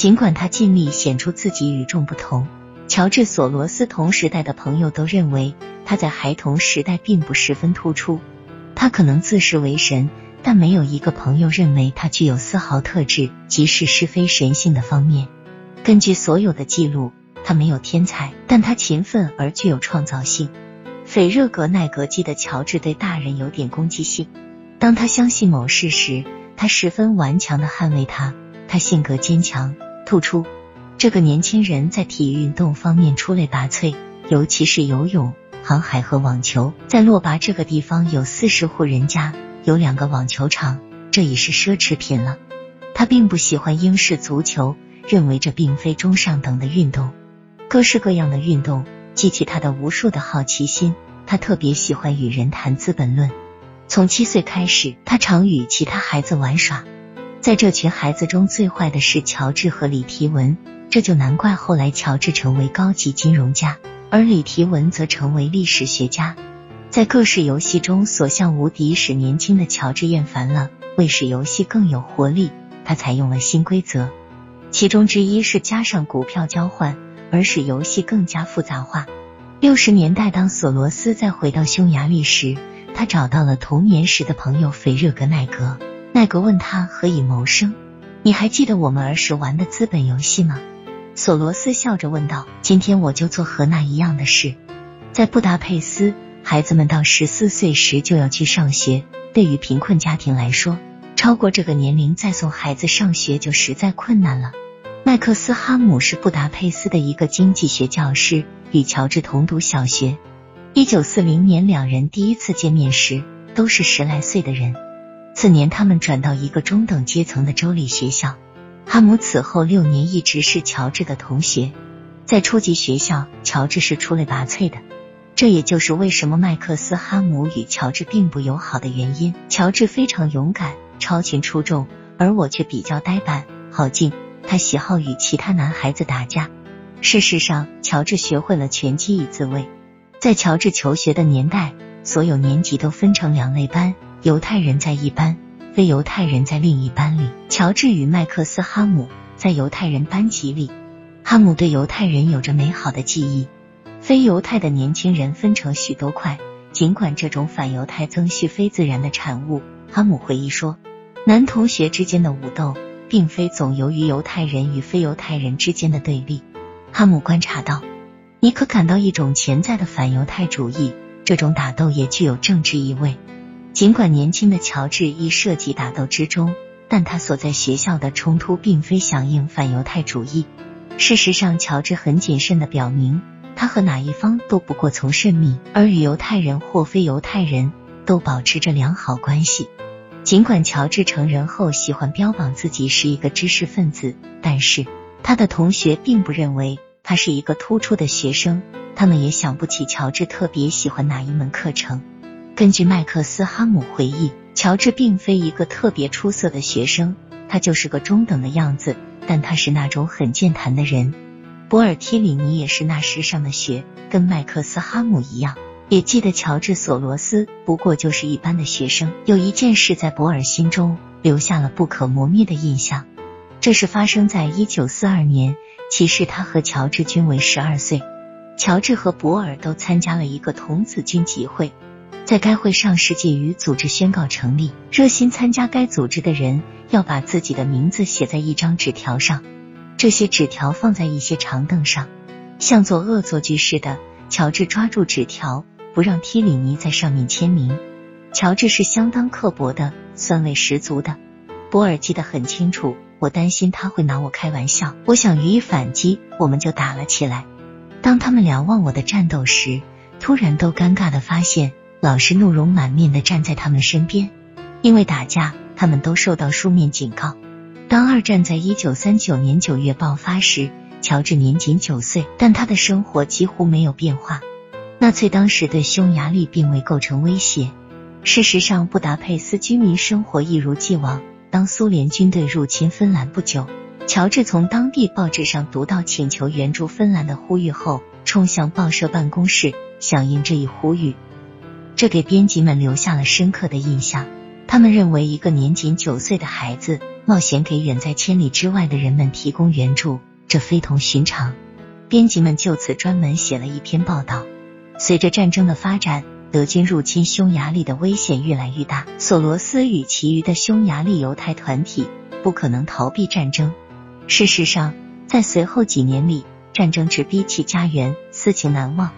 尽管他尽力显出自己与众不同，乔治·索罗斯同时代的朋友都认为他在孩童时代并不十分突出。他可能自视为神，但没有一个朋友认为他具有丝毫特质，即是是非神性的方面。根据所有的记录，他没有天才，但他勤奋而具有创造性。斐热格奈格记得乔治对大人有点攻击性。当他相信某事时，他十分顽强的捍卫他。他性格坚强。突出，这个年轻人在体育运动方面出类拔萃，尤其是游泳、航海和网球。在洛拔这个地方有四十户人家，有两个网球场，这已是奢侈品了。他并不喜欢英式足球，认为这并非中上等的运动。各式各样的运动激起他的无数的好奇心。他特别喜欢与人谈《资本论》。从七岁开始，他常与其他孩子玩耍。在这群孩子中最坏的是乔治和李提文，这就难怪后来乔治成为高级金融家，而李提文则成为历史学家。在各式游戏中所向无敌，使年轻的乔治厌烦了。为使游戏更有活力，他采用了新规则，其中之一是加上股票交换，而使游戏更加复杂化。六十年代，当索罗斯再回到匈牙利时，他找到了童年时的朋友斐热格奈格。奈格问他何以谋生？你还记得我们儿时玩的资本游戏吗？索罗斯笑着问道。今天我就做和那一样的事。在布达佩斯，孩子们到十四岁时就要去上学。对于贫困家庭来说，超过这个年龄再送孩子上学就实在困难了。麦克斯哈姆是布达佩斯的一个经济学教师，与乔治同读小学。一九四零年，两人第一次见面时，都是十来岁的人。次年，他们转到一个中等阶层的州立学校。哈姆此后六年一直是乔治的同学。在初级学校，乔治是出类拔萃的，这也就是为什么麦克斯哈姆与乔治并不友好的原因。乔治非常勇敢、超群出众，而我却比较呆板、好静。他喜好与其他男孩子打架。事实上，乔治学会了拳击以自卫。在乔治求学的年代，所有年级都分成两类班。犹太人在一班，非犹太人在另一班里。乔治与麦克斯哈姆在犹太人班级里。哈姆对犹太人有着美好的记忆。非犹太的年轻人分成许多块，尽管这种反犹太增序非自然的产物。哈姆回忆说，男同学之间的武斗，并非总由于犹太人与非犹太人之间的对立。哈姆观察到，你可感到一种潜在的反犹太主义，这种打斗也具有政治意味。尽管年轻的乔治亦涉及打斗之中，但他所在学校的冲突并非响应反犹太主义。事实上，乔治很谨慎的表明，他和哪一方都不过从甚密，而与犹太人或非犹太人都保持着良好关系。尽管乔治成人后喜欢标榜自己是一个知识分子，但是他的同学并不认为他是一个突出的学生，他们也想不起乔治特别喜欢哪一门课程。根据麦克斯哈姆回忆，乔治并非一个特别出色的学生，他就是个中等的样子，但他是那种很健谈的人。博尔提里尼也是那时上的学，跟麦克斯哈姆一样，也记得乔治索罗斯不过就是一般的学生。有一件事在博尔心中留下了不可磨灭的印象，这是发生在一九四二年，其实他和乔治均为十二岁。乔治和博尔都参加了一个童子军集会。在该会上，世界与组织宣告成立。热心参加该组织的人要把自己的名字写在一张纸条上，这些纸条放在一些长凳上，像做恶作剧似的。乔治抓住纸条，不让提里尼在上面签名。乔治是相当刻薄的，酸味十足的。博尔记得很清楚，我担心他会拿我开玩笑，我想予以反击，我们就打了起来。当他们瞭望我的战斗时，突然都尴尬的发现。老师怒容满面的站在他们身边，因为打架，他们都受到书面警告。当二战在一九三九年九月爆发时，乔治年仅九岁，但他的生活几乎没有变化。纳粹当时对匈牙利并未构成威胁。事实上，布达佩斯居民生活一如既往。当苏联军队入侵芬兰不久，乔治从当地报纸上读到请求援助芬兰的呼吁后，冲向报社办公室响应这一呼吁。这给编辑们留下了深刻的印象。他们认为，一个年仅九岁的孩子冒险给远在千里之外的人们提供援助，这非同寻常。编辑们就此专门写了一篇报道。随着战争的发展，德军入侵匈牙利的危险越来越大。索罗斯与其余的匈牙利犹太团体不可能逃避战争。事实上，在随后几年里，战争直逼其家园，私情难忘。